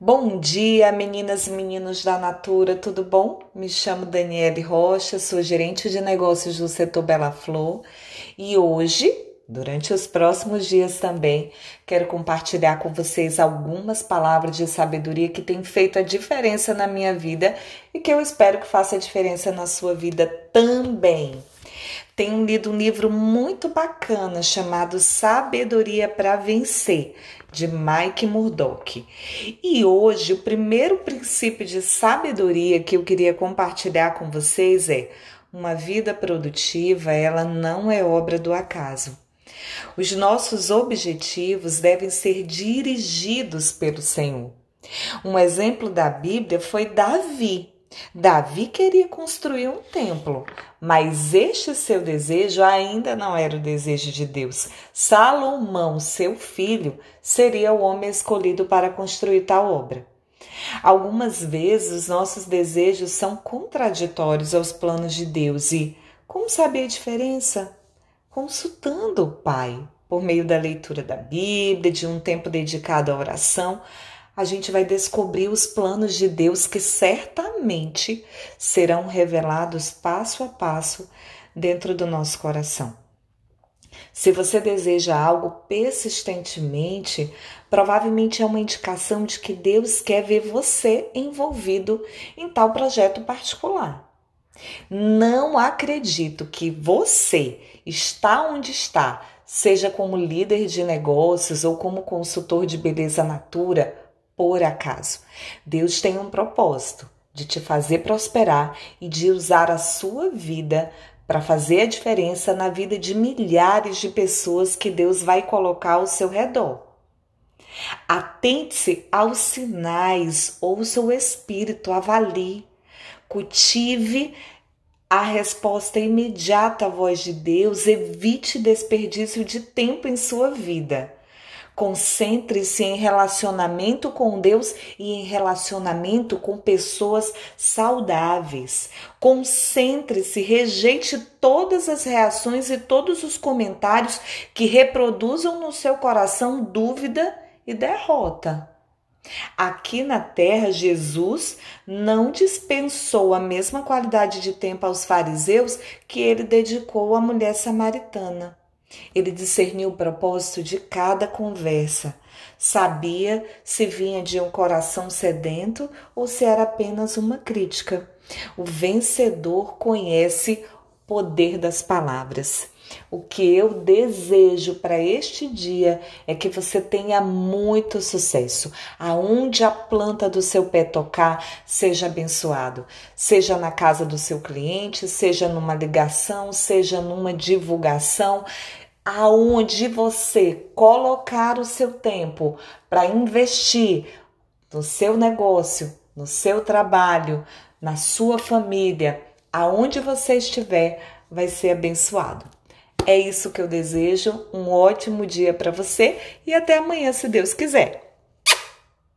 Bom dia, meninas e meninos da Natura, tudo bom? Me chamo Daniele Rocha, sou gerente de negócios do setor Bela Flor e hoje, durante os próximos dias também, quero compartilhar com vocês algumas palavras de sabedoria que têm feito a diferença na minha vida e que eu espero que faça a diferença na sua vida também. Tenho lido um livro muito bacana chamado Sabedoria para Vencer, de Mike Murdock. E hoje, o primeiro princípio de sabedoria que eu queria compartilhar com vocês é: uma vida produtiva, ela não é obra do acaso. Os nossos objetivos devem ser dirigidos pelo Senhor. Um exemplo da Bíblia foi Davi. Davi queria construir um templo, mas este seu desejo ainda não era o desejo de Deus. Salomão, seu filho, seria o homem escolhido para construir tal obra. Algumas vezes nossos desejos são contraditórios aos planos de Deus e como saber a diferença? Consultando o Pai por meio da leitura da Bíblia, de um tempo dedicado à oração a gente vai descobrir os planos de Deus que certamente serão revelados passo a passo dentro do nosso coração. Se você deseja algo persistentemente, provavelmente é uma indicação de que Deus quer ver você envolvido em tal projeto particular. Não acredito que você está onde está, seja como líder de negócios ou como consultor de beleza natura, por acaso. Deus tem um propósito de te fazer prosperar e de usar a sua vida para fazer a diferença na vida de milhares de pessoas que Deus vai colocar ao seu redor. Atente-se aos sinais, ouça o Espírito, avalie, cultive a resposta imediata à voz de Deus, evite desperdício de tempo em sua vida. Concentre-se em relacionamento com Deus e em relacionamento com pessoas saudáveis. Concentre-se, rejeite todas as reações e todos os comentários que reproduzam no seu coração dúvida e derrota. Aqui na terra, Jesus não dispensou a mesma qualidade de tempo aos fariseus que ele dedicou à mulher samaritana. Ele discerniu o propósito de cada conversa. Sabia se vinha de um coração sedento ou se era apenas uma crítica. O vencedor conhece o poder das palavras. O que eu desejo para este dia é que você tenha muito sucesso. Aonde a planta do seu pé tocar, seja abençoado. Seja na casa do seu cliente, seja numa ligação, seja numa divulgação aonde você colocar o seu tempo para investir no seu negócio, no seu trabalho, na sua família, aonde você estiver, vai ser abençoado. É isso que eu desejo. Um ótimo dia para você e até amanhã, se Deus quiser.